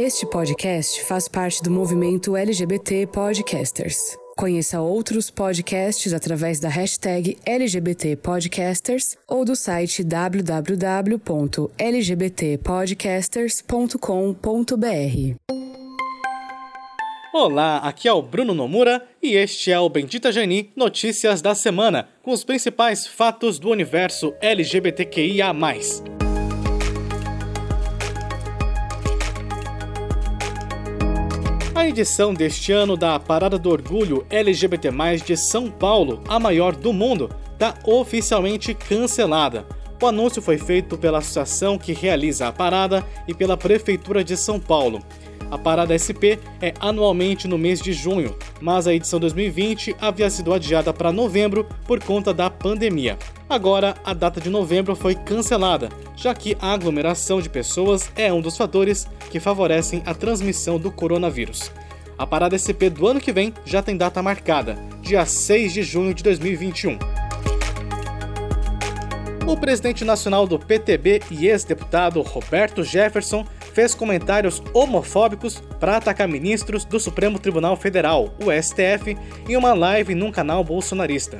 Este podcast faz parte do movimento LGBT Podcasters. Conheça outros podcasts através da hashtag LGBT Podcasters ou do site www.lgbtpodcasters.com.br. Olá, aqui é o Bruno Nomura e este é o Bendita Geni Notícias da Semana, com os principais fatos do universo LGBTQIA. Edição deste ano da Parada do Orgulho LGBT+, de São Paulo, a maior do mundo, está oficialmente cancelada. O anúncio foi feito pela associação que realiza a parada e pela Prefeitura de São Paulo. A Parada SP é anualmente no mês de junho, mas a edição 2020 havia sido adiada para novembro por conta da pandemia. Agora, a data de novembro foi cancelada, já que a aglomeração de pessoas é um dos fatores que favorecem a transmissão do coronavírus. A parada SP do ano que vem já tem data marcada, dia 6 de junho de 2021. O presidente nacional do PTB e ex-deputado Roberto Jefferson fez comentários homofóbicos para atacar ministros do Supremo Tribunal Federal, o STF, em uma live num canal bolsonarista.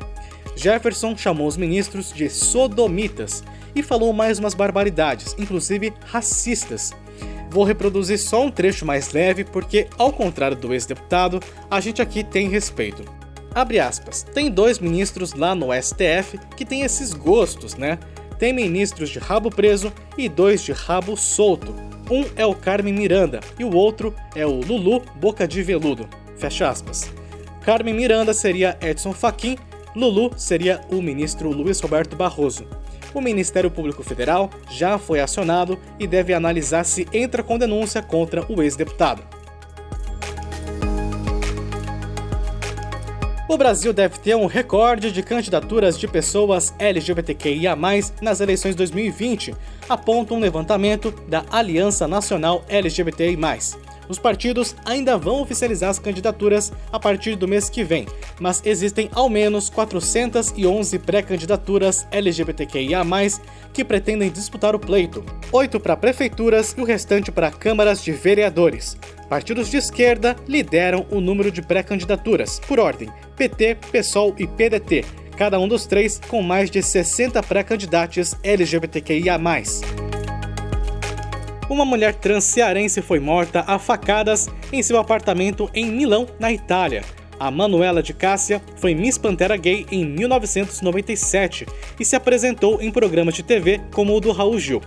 Jefferson chamou os ministros de sodomitas e falou mais umas barbaridades, inclusive racistas. Vou reproduzir só um trecho mais leve porque, ao contrário do ex-deputado, a gente aqui tem respeito. Abre aspas. Tem dois ministros lá no STF que têm esses gostos, né? Tem ministros de rabo preso e dois de rabo solto. Um é o Carmen Miranda e o outro é o Lulu Boca de Veludo. Fecha aspas. Carmen Miranda seria Edson Fachin Lulu seria o ministro Luiz Roberto Barroso. O Ministério Público Federal já foi acionado e deve analisar se entra com denúncia contra o ex-deputado. O Brasil deve ter um recorde de candidaturas de pessoas LGBTQIA+, nas eleições 2020, aponta um levantamento da Aliança Nacional LGBTI+. Os partidos ainda vão oficializar as candidaturas a partir do mês que vem, mas existem ao menos 411 pré-candidaturas LGBTQIA, que pretendem disputar o pleito, oito para prefeituras e o restante para câmaras de vereadores. Partidos de esquerda lideram o número de pré-candidaturas, por ordem: PT, PSOL e PDT, cada um dos três com mais de 60 pré-candidatos LGBTQIA uma mulher trans cearense foi morta a facadas em seu apartamento em Milão, na Itália. A Manuela de Cássia foi Miss Pantera Gay em 1997 e se apresentou em programas de TV como o do Raul Gil.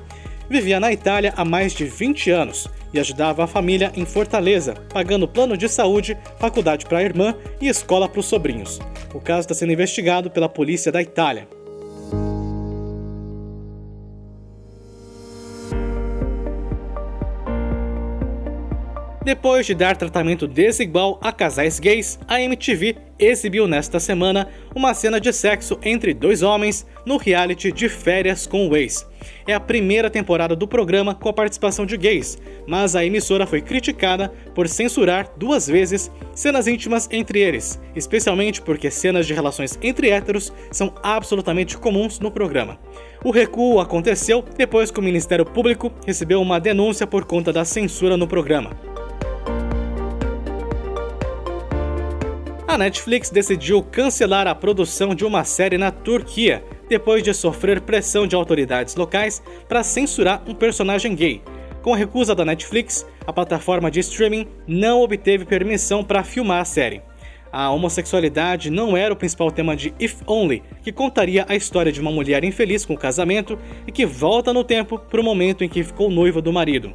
Vivia na Itália há mais de 20 anos e ajudava a família em Fortaleza, pagando plano de saúde, faculdade para a irmã e escola para os sobrinhos. O caso está sendo investigado pela polícia da Itália. Depois de dar tratamento desigual a casais gays, a MTV exibiu nesta semana uma cena de sexo entre dois homens no reality de férias com o ex. É a primeira temporada do programa com a participação de gays, mas a emissora foi criticada por censurar duas vezes cenas íntimas entre eles, especialmente porque cenas de relações entre héteros são absolutamente comuns no programa. O recuo aconteceu depois que o Ministério Público recebeu uma denúncia por conta da censura no programa. A Netflix decidiu cancelar a produção de uma série na Turquia depois de sofrer pressão de autoridades locais para censurar um personagem gay. Com a recusa da Netflix, a plataforma de streaming não obteve permissão para filmar a série. A homossexualidade não era o principal tema de If Only, que contaria a história de uma mulher infeliz com o casamento e que volta no tempo para o momento em que ficou noiva do marido.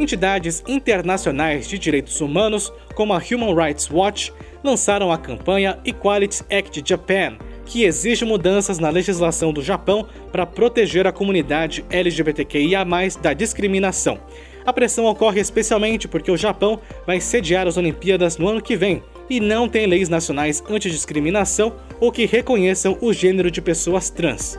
Entidades internacionais de direitos humanos, como a Human Rights Watch, lançaram a campanha Equality Act Japan, que exige mudanças na legislação do Japão para proteger a comunidade LGBTQIA da discriminação. A pressão ocorre especialmente porque o Japão vai sediar as Olimpíadas no ano que vem e não tem leis nacionais antidiscriminação ou que reconheçam o gênero de pessoas trans.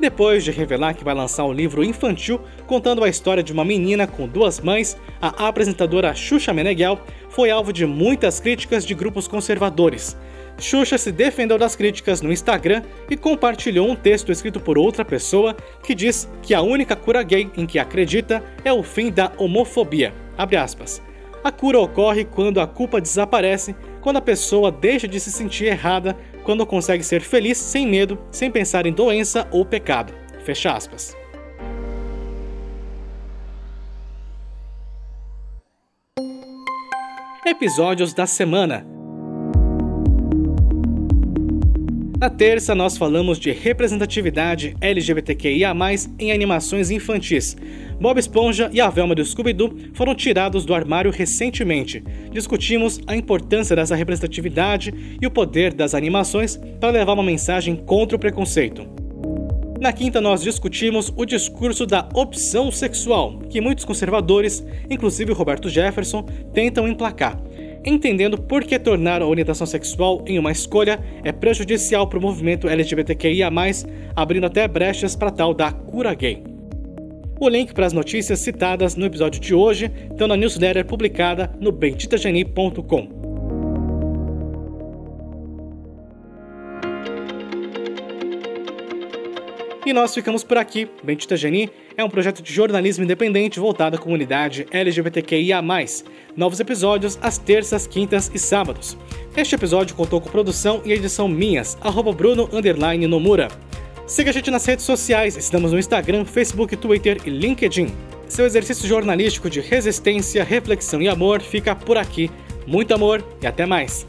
Depois de revelar que vai lançar um livro infantil contando a história de uma menina com duas mães, a apresentadora Xuxa Meneghel foi alvo de muitas críticas de grupos conservadores. Xuxa se defendeu das críticas no Instagram e compartilhou um texto escrito por outra pessoa que diz que a única cura gay em que acredita é o fim da homofobia. A cura ocorre quando a culpa desaparece, quando a pessoa deixa de se sentir errada, quando consegue ser feliz sem medo, sem pensar em doença ou pecado. Fecha aspas. Episódios da semana. Na terça, nós falamos de representatividade LGBTQIA, em animações infantis. Bob Esponja e a Velma do Scooby-Doo foram tirados do armário recentemente. Discutimos a importância dessa representatividade e o poder das animações para levar uma mensagem contra o preconceito. Na quinta, nós discutimos o discurso da opção sexual, que muitos conservadores, inclusive Roberto Jefferson, tentam emplacar entendendo por que tornar a orientação sexual em uma escolha é prejudicial para o movimento LGBTQIA, abrindo até brechas para tal da cura gay. O link para as notícias citadas no episódio de hoje estão na newsletter publicada no benditageni.com. E nós ficamos por aqui. Bendita Geni é um projeto de jornalismo independente voltado à comunidade LGBTQIA. Novos episódios às terças, quintas e sábados. Este episódio contou com produção e edição minhas, Bruno Nomura. Siga a gente nas redes sociais, estamos no Instagram, Facebook, Twitter e LinkedIn. Seu exercício jornalístico de resistência, reflexão e amor fica por aqui. Muito amor e até mais!